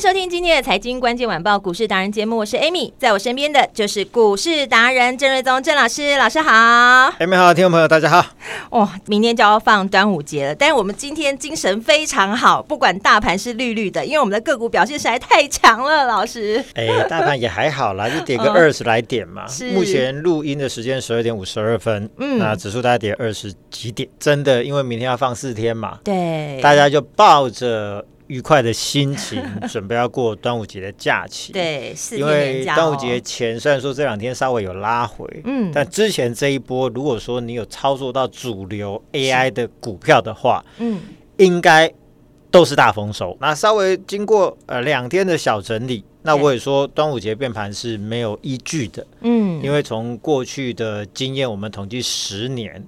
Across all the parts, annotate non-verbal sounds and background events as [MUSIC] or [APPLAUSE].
迎收听今天的财经关键晚报股市达人节目，我是 Amy，在我身边的就是股市达人郑瑞宗郑老师，老师好，Amy 好，听众朋友大家好。哦，明天就要放端午节了，但是我们今天精神非常好，不管大盘是绿绿的，因为我们的个股表现实在太强了，老师。哎，大盘也还好啦，就跌个二十来点嘛。是。目前录音的时间十二点五十二分，嗯，那指数大概跌二十几点，真的，因为明天要放四天嘛，对，大家就抱着。愉快的心情，[LAUGHS] 准备要过端午节的假期。对，因为端午节前虽然说这两天稍微有拉回，嗯，但之前这一波，如果说你有操作到主流 AI 的股票的话，嗯，应该都是大丰收。那稍微经过呃两天的小整理，那我也说端午节变盘是没有依据的，嗯，因为从过去的经验，我们统计十年，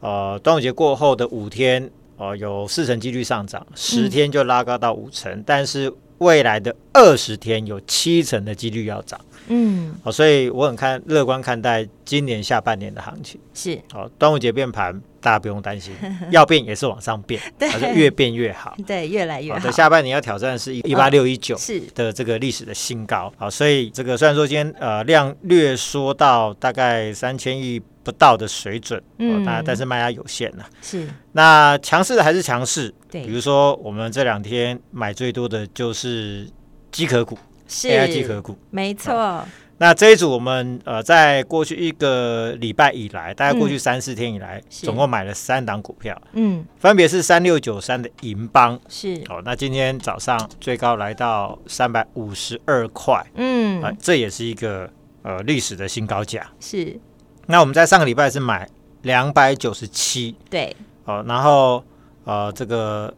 呃，端午节过后的五天。哦，有四成几率上涨，十天就拉高到五成，嗯，但是未来的二十天有七成的几率要涨。嗯，好，所以我很看乐观看待今年下半年的行情。是，好，端午节变盘，大家不用担心，[LAUGHS] 要变也是往上变，[LAUGHS] 对，越变越好，[LAUGHS] 对，越来越好。好，下半年要挑战的是一八六一九是的这个历史的新高。好，所以这个虽然说今天呃量略缩到大概三千亿。不到的水准，嗯，但但是卖压有限了。是，那强势的还是强势。对，比如说我们这两天买最多的就是机壳股，是 AI 机壳股，没错。那这一组我们呃，在过去一个礼拜以来，大概过去三四天以来，总共买了三档股票，嗯，分别是三六九三的银邦，是。哦。那今天早上最高来到三百五十二块，嗯，啊，这也是一个呃历史的新高价，是。那我们在上个礼拜是买两百九十七，对，哦，然后呃，这个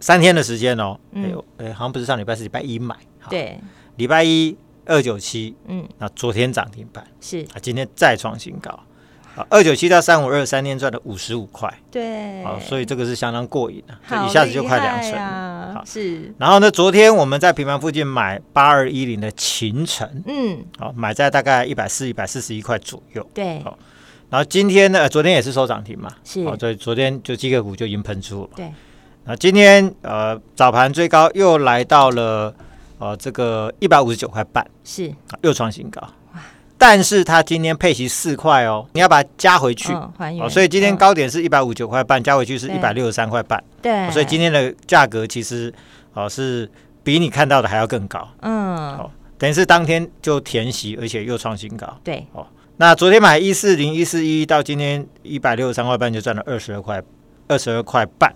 三天的时间哦，哎呦，哎，好像不是上礼拜，是礼拜一买，对，礼拜一二九七，嗯，那昨天涨停板是。啊，今天再创新高，啊，二九七到三五二三天赚了五十五块，对，好，所以这个是相当过瘾的，一下子就快两成，好。是。然后呢，昨天我们在平盘附近买八二一零的秦城，嗯，好，买在大概一百四一百四十一块左右，对，好。然后今天呢，昨天也是收涨停嘛，是，所以昨天就机个股就已经喷出了，对。那今天呃早盘最高又来到了呃这个一百五十九块半，是，又创新高。但是它今天配息四块哦，你要把它加回去，还原。所以今天高点是一百五十九块半，加回去是一百六十三块半，对。所以今天的价格其实哦是比你看到的还要更高，嗯，好，等于是当天就填息，而且又创新高，对，哦。那昨天买一四零一四一到今天一百六十三块半，就赚了二十二块，二十二块半，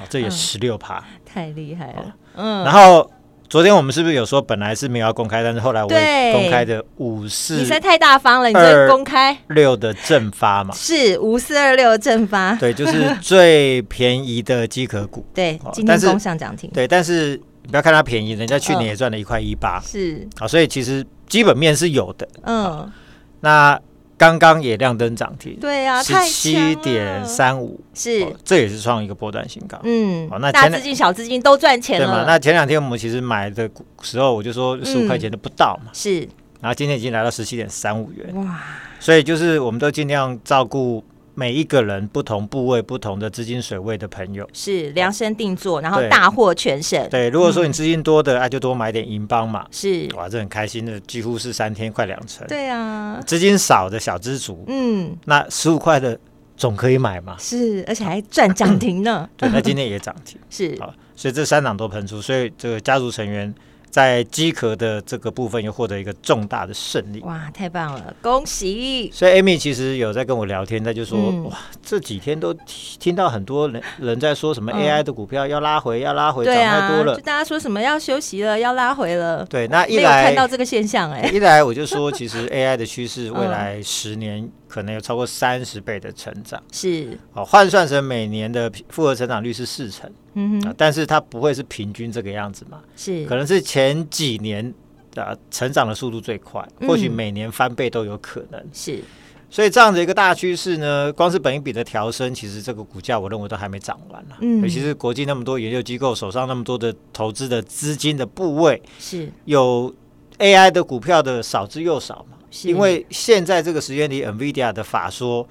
哦，这也十六趴，太厉害了。嗯，然后昨天我们是不是有说本来是没有要公开，但是后来我也公开的五四，你实在太大方了，你这公开六的正发嘛？是五四二六正发，对，就是最便宜的机壳股。[LAUGHS] 对，今天攻上涨停。对，但是你不要看它便宜，人家去年也赚了一块一八，是啊，所以其实基本面是有的。嗯。那刚刚也亮灯涨停，对呀，十七点三五，是，这也是创一个波段新高。嗯，好，那大资金、小资金都赚钱了。对嘛？那前两天我们其实买的时候，我就说十五块钱都不到嘛。是，然后今天已经来到十七点三五元。哇，所以就是我们都尽量照顾。每一个人不同部位、不同的资金水位的朋友是量身定做，然后大获全胜。对，如果说你资金多的，那就多买点银邦嘛。是，哇，这很开心的，几乎是三天快两成。对啊，资金少的小资族，嗯，那十五块的总可以买嘛。是，而且还赚涨停呢。对，那今天也涨停。[LAUGHS] 是，好，所以这三档都喷出，所以这个家族成员在机壳的这个部分又获得一个重大的胜利。哇，太棒了，恭喜！所以 Amy 其实有在跟我聊天，他就说、嗯、哇，这几天都听到很多人人在说什么 AI 的股票要拉回，嗯、要拉回，涨太多了。就大家说什么要休息了，要拉回了。对，那一来看到这个现象、欸，哎，一来我就说，其实 AI 的趋势未来十年可能有超过三十倍的成长。是，哦换算成每年的复合成长率是四成。嗯哼，但是它不会是平均这个样子嘛？是，可能是前几年啊成长的速度最快，或许每年翻倍都有可能。是，所以这样的一个大趋势呢，光是本一比的调升，其实这个股价我认为都还没涨完呢。嗯，尤其是国际那么多研究机构手上那么多的投资的资金的部位，是有 AI 的股票的少之又少嘛？是，因为现在这个时间里，NVIDIA 的法说。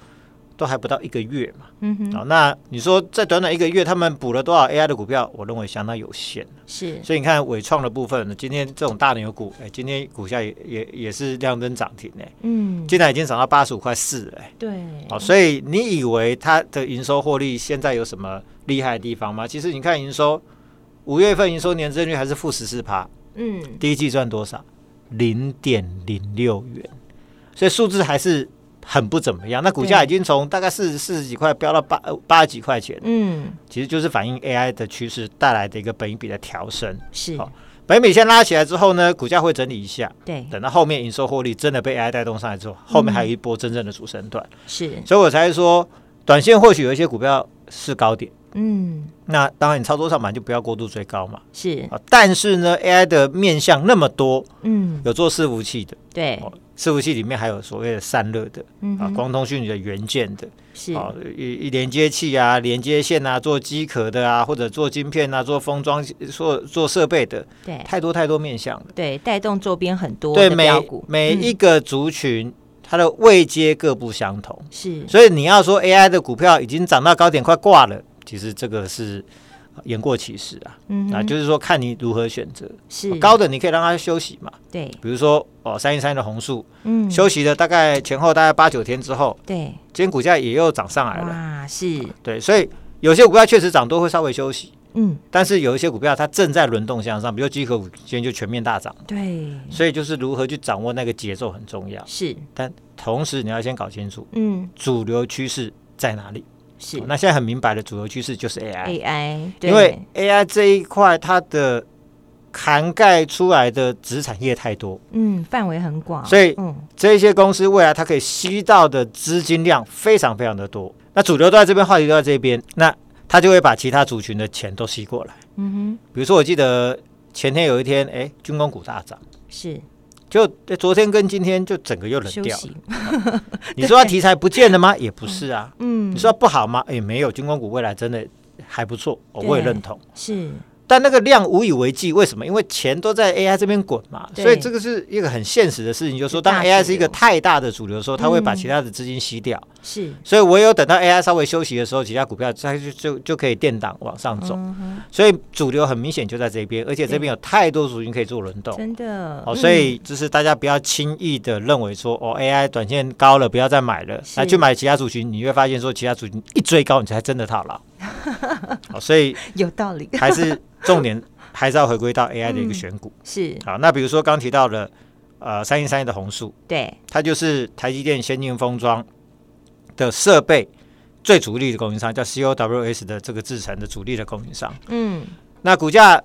都还不到一个月嘛，嗯哼，好，那你说在短短一个月，他们补了多少 AI 的股票？我认为相当有限。是，所以你看伟创的部分，今天这种大牛股，哎，今天股价也也也是亮灯涨停哎，嗯，现在已经涨到八十五块四了，哎，对，好，所以你以为它的营收获利现在有什么厉害的地方吗？其实你看营收，五月份营收年增率还是负十四趴，嗯，第一季赚多少？零点零六元，所以数字还是。很不怎么样，那股价已经从大概四十四十几块飙到八八十几块钱，嗯，其实就是反映 AI 的趋势带来的一个本益比的调升。是，好，本益比先拉起来之后呢，股价会整理一下，对，等到后面营收获利真的被 AI 带动上来之后，后面还有一波真正的主升段。是，所以我才说，短线或许有一些股票是高点，嗯，那当然你操作上嘛，就不要过度追高嘛。是，但是呢，AI 的面向那么多，嗯，有做伺服器的，对。伺服器里面还有所谓的散热的，嗯、啊，光通讯的元件的，是。啊，连接器啊，连接线啊，做机壳的啊，或者做晶片啊，做封装，做做设备的，对，太多太多面向了，对，带动周边很多对每每一个族群，嗯、它的位阶各不相同，是，所以你要说 AI 的股票已经涨到高点快挂了，其实这个是。言过其实啊，嗯、哼啊，就是说看你如何选择。是高的，你可以让它休息嘛。对，比如说哦，三一三的红树，嗯，休息了大概前后大概八九天之后，对，今天股价也又涨上来了。啊，是，对，所以有些股票确实涨多会稍微休息，嗯，但是有一些股票它正在轮动向上，比如机壳股今天就全面大涨。对，所以就是如何去掌握那个节奏很重要。是，但同时你要先搞清楚，嗯，主流趋势在哪里。是，那现在很明白的主流趋势就是 AI，AI，AI 因为 AI 这一块它的涵盖出来的子产业太多，嗯，范围很广，所以这些公司未来它可以吸到的资金量非常非常的多。那主流都在这边，话题都在这边，那它就会把其他族群的钱都吸过来。嗯哼，比如说我记得前天有一天，哎，军工股大涨，是。就昨天跟今天就整个又冷掉了。[LAUGHS] 你说它题材不见了吗？也不是啊。嗯，你说它不好吗？也没有。军工股未来真的还不错，我也认同。是。但那个量无以为继，为什么？因为钱都在 AI 这边滚嘛，所以这个是一个很现实的事情。就是说，当 AI 是一个太大的主流的时候，它会把其他的资金吸掉。是，所以唯有等到 AI 稍微休息的时候，其他股票它就就就可以垫档往上走。所以主流很明显就在这边，而且这边有太多族群可以做轮动。真的。哦，所以就是大家不要轻易的认为说，哦，AI 短线高了，不要再买了，那去买其他族群，你会发现说，其他族群一追高，你才真的套牢。[LAUGHS] 哦，所以有道理，还是重点。还是要回归到 AI 的一个选股，嗯、是好。那比如说刚提到的，呃，三一三一的红树，对，它就是台积电先进封装的设备最主力的供应商，叫 COWS 的这个制成的主力的供应商。嗯，那股价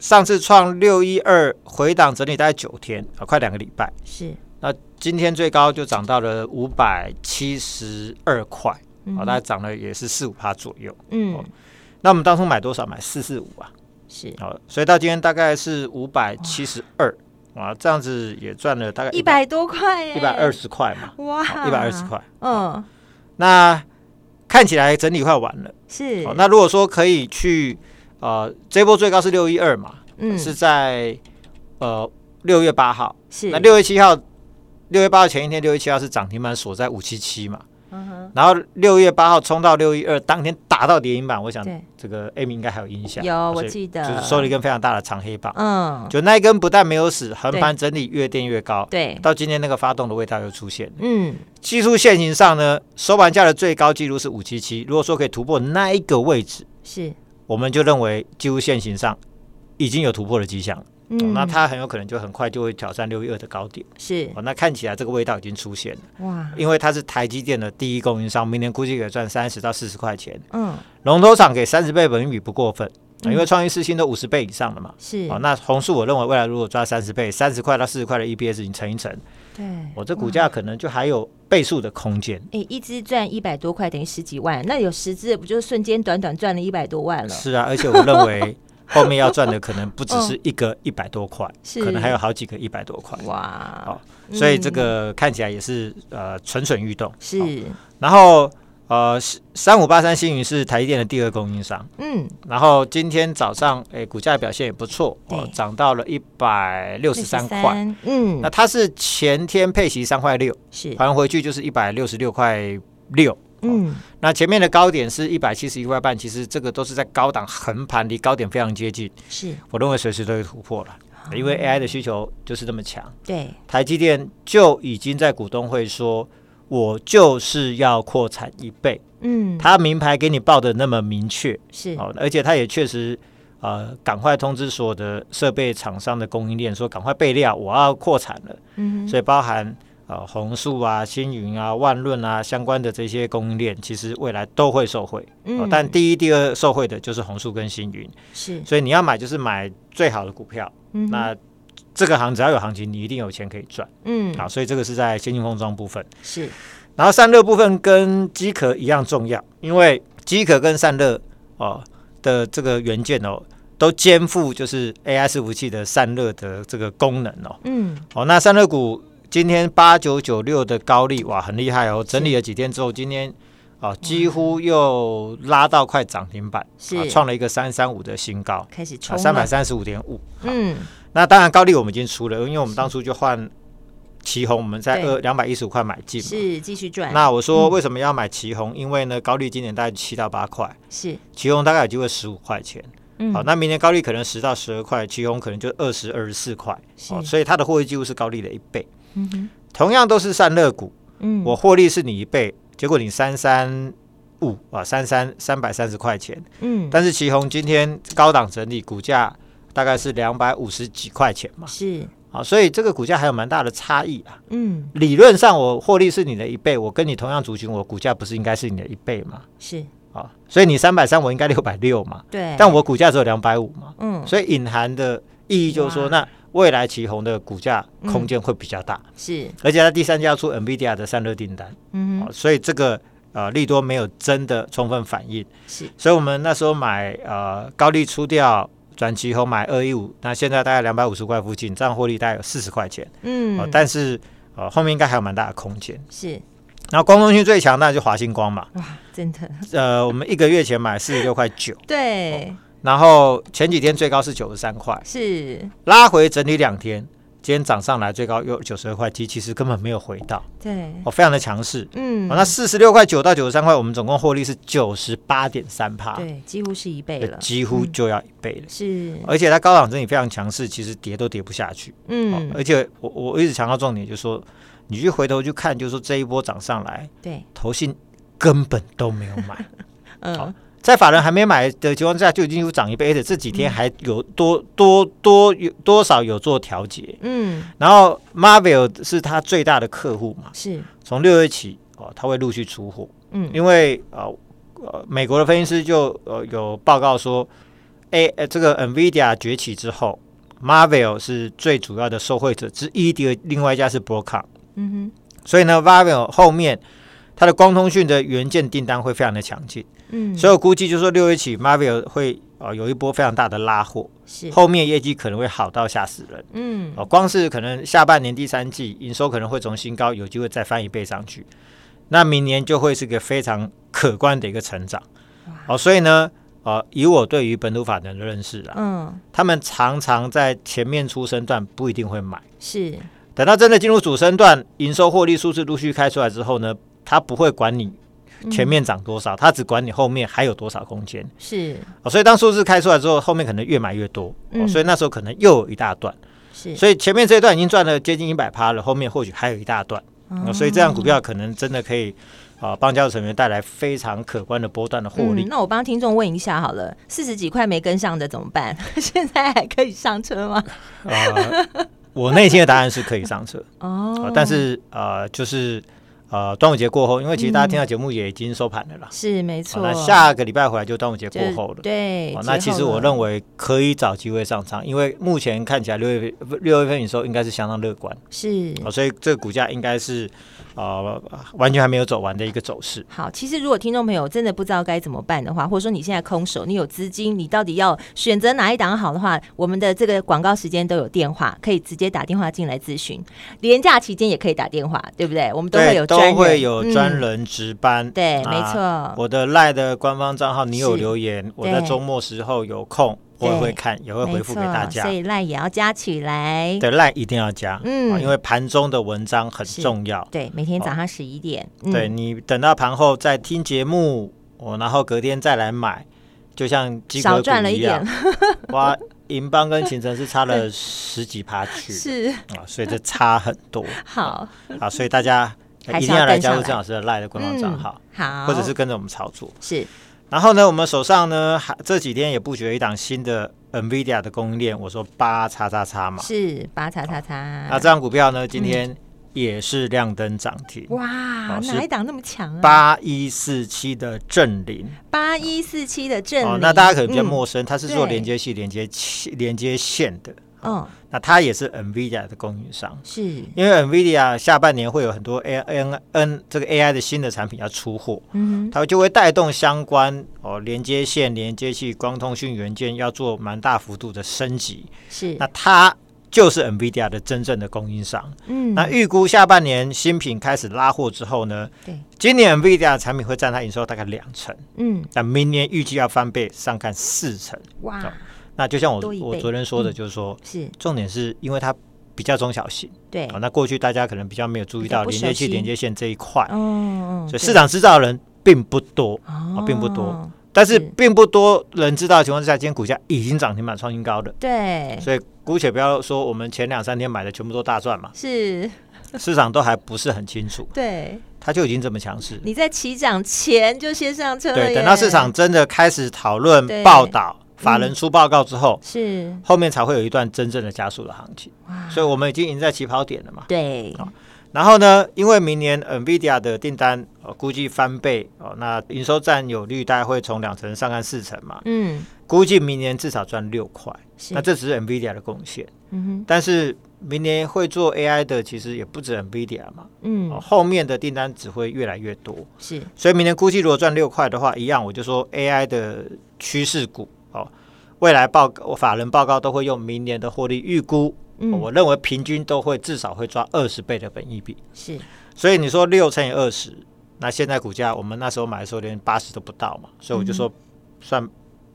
上次创六一二回档整理大概九天啊，快两个礼拜。是，那今天最高就涨到了五百七十二块，啊、嗯，大概涨了也是四五趴左右。嗯、哦，那我们当初买多少？买四四五啊。是。好，所以到今天大概是五百七十二哇，这样子也赚了大概一百多块，一百二十块嘛，哇，一百二十块，嗯，那看起来整理快完了，是，那如果说可以去，呃，这波最高是六一二嘛，嗯，是在呃六月八号，是，那六月七号，六月八号前一天，六月七号是涨停板锁在五七七嘛。然后六月八号冲到六一二，当天打到跌停板，我想这个 Amy 应该还有印象。有，我记得，就是收了一根非常大的长黑棒。嗯，就那一根不但没有死，横盘整理越垫越高。对，到今天那个发动的味道又出现。嗯，技术线型上呢，收盘价的最高记录是五七七。如果说可以突破那一个位置，是，我们就认为技术线型上已经有突破的迹象。嗯哦，那它很有可能就很快就会挑战六一二的高点。是，哦，那看起来这个味道已经出现了。哇，因为它是台积电的第一供应商，明年估计可以赚三十到四十块钱。嗯，龙头厂给三十倍本益比不过分。因为创意四星都五十倍以上了嘛，是哦，那红树我认为未来如果抓三十倍，三十块到四十块的 EPS 你乘一乘，对，我这股价可能就还有倍数的空间。哎、欸，一只赚一百多块等于十几万，那有十只不就瞬间短短赚了一百多万了？是啊，而且我认为后面要赚的可能不只是一个一百多块，可能还有好几个一百多块。哇，哦，所以这个看起来也是呃蠢蠢欲动。是，哦、然后。呃，三五八三星云是台积电的第二供应商，嗯，然后今天早上，哎，股价表现也不错，哦，涨到了一百六十三块，嗯，那它是前天配息三块六，是还回去就是一百六十六块六，嗯，那前面的高点是一百七十一块半，其实这个都是在高档横盘，离高点非常接近，是。我认为随时都会突破了，因为 AI 的需求就是这么强，对，台积电就已经在股东会说。我就是要扩产一倍，嗯，他名牌给你报的那么明确，是。哦，而且他也确实，呃，赶快通知所有的设备厂商的供应链，说赶快备料，我要扩产了，嗯，所以包含呃红树啊、星云啊、万润啊相关的这些供应链，其实未来都会受惠，嗯、哦，但第一、第二受惠的就是红树跟星云，是，所以你要买就是买最好的股票，嗯，那。这个行只要有行情，你一定有钱可以赚。嗯，好，所以这个是在先进封装部分是，然后散热部分跟机壳一样重要，因为机壳跟散热哦的这个元件哦，都肩负就是 AI 伺服器的散热的这个功能哦。嗯，哦，那散热股今天八九九六的高利哇，很厉害哦，整理了几天之后，今天哦几乎又拉到快涨停板，是创了一个三三五的新高，开始冲三百三十五点五。嗯。那当然，高利我们已经出了，因为我们当初就换奇鋐，我们在二两百一十五块买进，是继续赚。那我说为什么要买奇鋐？嗯、因为呢，高利今年大概七到八块，是奇鋐大概有机会十五块钱。嗯、好，那明年高利可能十到十二块，奇鋐可能就二十二十四块。哦，所以它的获利几乎是高利的一倍。同样都是散热股，嗯，我获利是你一倍，结果你三三五啊，三三三百三十块钱，嗯，但是旗宏今天高档整理，股价。大概是两百五十几块钱嘛，是啊，所以这个股价还有蛮大的差异啊。嗯，理论上我获利是你的一倍，我跟你同样族群，我股价不是应该是你的一倍吗？是啊，所以你三百三，我应该六百六嘛。对，但我股价只有两百五嘛。嗯，所以隐含的意义就是说，那未来奇鋐的股价空间会比较大。是，而且它第三季要出 NVIDIA 的散热订单。嗯，所以这个呃利多没有真的充分反应。是，所以我们那时候买呃高利出掉。转奇鋐买二一五，那现在大概两百五十块附近，这样获利大概有四十块钱。嗯、呃，但是呃后面应该还有蛮大的空间。是，然后光通讯最强，那就华星光嘛。哇，真的。呃，我们一个月前买四十六块九。对、哦。然后前几天最高是九十三块。是。拉回整理两天。今天涨上来，最高又九十二块七，其实根本没有回到，对，哦，非常的强势，嗯，哦，那四十六块九到九十三块，我们总共获利是九十八点三帕，对，几乎是一倍了，几乎就要一倍了，嗯、是，而且它高档整理非常强势，其实跌都跌不下去，嗯，哦、而且我我一直强调重点，就是说你去回头去看，就是说这一波涨上来，对，投信根本都没有买，[LAUGHS] 嗯。哦在法人还没买的情况下，就已经有涨一倍，而且这几天还有多多多有多少有做调节，嗯，然后 Marvell 是他最大的客户嘛，是，从六月起哦，他会陆续出货，嗯，因为呃呃，美国的分析师就呃有报告说，哎，这个 NVIDIA 崛起之后，Marvell 是最主要的受惠者之一的，另外一家是 Broadcom，嗯哼，所以呢，Marvell 后面它的光通讯的元件订单会非常的强劲。嗯，所以我估计就是说六月起，Marvell 会呃有一波非常大的拉货，是。后面业绩可能会好到吓死人。嗯，哦，光是可能下半年第三季营收可能会从新高有机会再翻一倍上去，那明年就会是个非常可观的一个成长。哦，所以呢，呃，以我对于本土法人的认识啊，嗯，他们常常在前面出生段不一定会买，是。等到真的进入主升段，营收获利数字陆续开出来之后呢，他不会管你。前面涨多少，他只管你后面还有多少空间。是、哦，所以当数字开出来之后，后面可能越买越多。哦，所以那时候可能又有一大段。是，所以前面这一段已经赚了接近一百趴了，后面或许还有一大段。哦，所以这样股票可能真的可以啊，帮家族成员带来非常可观的波段的获利。嗯、那我帮听众问一下好了，四十几块没跟上的怎么办？[LAUGHS] 现在还可以上车吗？呃、我内心的答案是可以上车 [LAUGHS] 哦、呃，但是呃，就是。呃，端午节过后，因为其实大家听到节目也已经收盘了啦，嗯、是没错、哦。那下个礼拜回来就端午节过后了，对、哦。那其实我认为可以找机会上场，因为目前看起来六月六月份营收应该是相当乐观，是、哦。所以这个股价应该是。呃，完全还没有走完的一个走势。好，其实如果听众朋友真的不知道该怎么办的话，或者说你现在空手，你有资金，你到底要选择哪一档好的话，我们的这个广告时间都有电话，可以直接打电话进来咨询。连假期间也可以打电话，对不对？我们都会有，都会有专人值班。嗯、对，没错。我的赖的官方账号，你有留言，我在周末时候有空。我也会看，也会回复给大家，所以赖也要加起来。对，赖一定要加，嗯，因为盘中的文章很重要。对，每天早上十一点。对，你等到盘后再听节目，我然后隔天再来买，就像少赚了一点。[LAUGHS] 哇，银邦跟秦城是差了十几趴去，[LAUGHS] 是啊，所以这差很多。[LAUGHS] 好，好，所以大家一定要来加入郑老师的赖的官方账号，好，或者是跟着我们操作。是。然后呢，我们手上呢，还这几天也布局了一档新的 NVIDIA 的供应链。我说八叉叉叉嘛，是八叉叉叉。那这张股票呢，今天也是亮灯涨停。哇，哪一档那么强啊？八一四七的正林，八一四七的正凌。那大家可能比较陌生，它是做连接器、连接器、连接线的。嗯，那它也是 NVIDIA 的供应商，是。因为 NVIDIA 下半年会有很多 A N N 这个 AI 的新的产品要出货，嗯，它就会带动相关哦连接线、连接器、光通讯元件要做蛮大幅度的升级，是。那它就是 NVIDIA 的真正的供应商，嗯，那预估下半年新品开始拉货之后呢，对，今年 NVIDIA 的产品会占它营收大概两成，嗯，但明年预计要翻倍，上看四成，哇。那就像我我昨天说的，就是说，是。重点是因为它比较中小型，对，那过去大家可能比较没有注意到连接器、连接线这一块，嗯，所以市场知道的人并不多啊，并不多，但是并不多人知道的情况之下，今天股价已经涨停板创新高的，对，所以姑且不要说我们前两三天买的全部都大赚嘛，是。[LAUGHS] 市场都还不是很清楚，对，它就已经这么强势，你在起涨前就先上车了，对，等到市场真的开始讨论报道。法人出报告之后，嗯、是后面才会有一段真正的加速的行情，所以我们已经赢在起跑点了嘛。对，然后呢，因为明年 NVIDIA 的订单、呃、估计翻倍哦，那营收占有率大概会从两成上看四成嘛。嗯，估计明年至少赚六块，是那这只是 NVIDIA 的贡献。嗯哼，但是明年会做 AI 的其实也不止 NVIDIA 嘛。嗯、呃，后面的订单只会越来越多。是，所以明年估计如果赚六块的话，一样我就说 AI 的趋势股。哦，未来报告法人报告都会用明年的获利预估，嗯、我认为平均都会至少会抓二十倍的本益比。是，所以你说六乘以二十，那现在股价我们那时候买的时候连八十都不到嘛，所以我就说算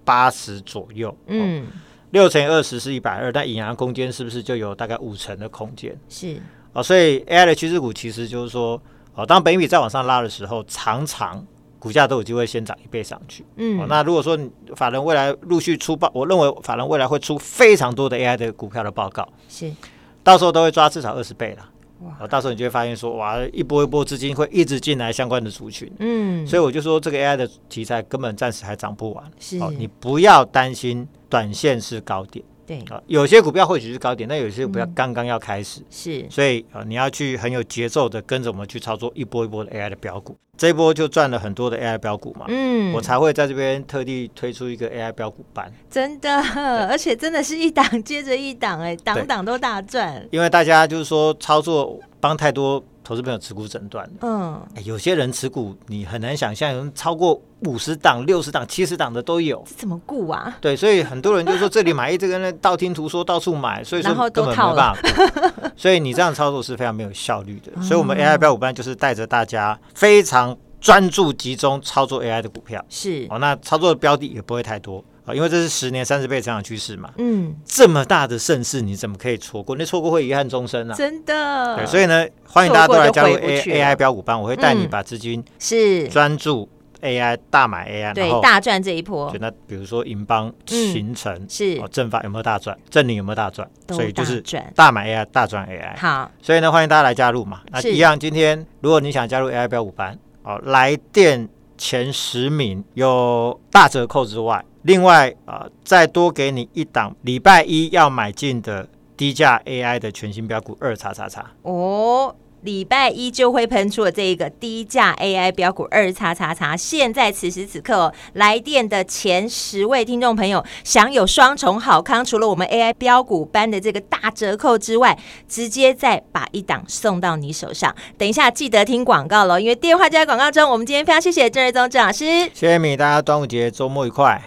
八十左右。嗯，六乘以二十是一百二，但隐含空间是不是就有大概五成的空间？是，哦，所以 AI 的趋势股其实就是说，哦，当本益比再往上拉的时候，常常。股价都有机会先涨一倍上去，嗯、哦，那如果说法人未来陆续出报，我认为法人未来会出非常多的 AI 的股票的报告，是，到时候都会抓至少二十倍了，哇，到时候你就会发现说，哇，一波一波资金会一直进来相关的族群，嗯，所以我就说这个 AI 的题材根本暂时还涨不完，是，哦，你不要担心短线是高点。对。啊，有些股票或许是高点，但有些股票刚刚要开始，是，所以啊，你要去很有节奏的跟着我们去操作一波一波的 AI 的标股，这一波就赚了很多的 AI 标股嘛，嗯，我才会在这边特地推出一个 AI 标股班，真的，而且真的是一档接着一档，哎，档档都大赚，因为大家就是说操作帮太多。投资朋友持股诊断，嗯、欸，有些人持股你很难想象，有人超过五十档、六十档、七十档的都有，怎么顾啊？对，所以很多人就说这里买一这个呢，道听途说到处买，所以说根本没办法。[LAUGHS] 所以你这样操作是非常没有效率的。所以我们 AI 标五班就是带着大家非常专注集中操作 AI 的股票，是哦，那操作的标的也不会太多。因为这是十年三十倍成长趋势嘛，嗯，这么大的盛世，你怎么可以错过？那错过会遗憾终生啊！真的，对，所以呢，欢迎大家都来加入 A AI 标股班，我会带你把资金是专注 AI 大买 AI，对，大赚这一波。那比如说银邦、勤诚是哦，正发有没有大赚？正凌有没有大赚？所以就是大买 AI，大赚 AI。好，所以呢，欢迎大家来加入嘛。那一样，今天如果你想加入 AI 标股班。哦，来电前十名有大折扣之外，另外啊、呃，再多给你一档礼拜一要买进的低价 AI 的全新标股二叉叉叉哦。礼拜一就会喷出了这一个低价 AI 标股二叉叉叉，现在此时此刻哦，来电的前十位听众朋友享有双重好康，除了我们 AI 标股班的这个大折扣之外，直接再把一档送到你手上。等一下记得听广告喽，因为电话就在广告中。我们今天非常谢谢郑瑞宗郑老师，谢谢你，大家端午节周末愉快。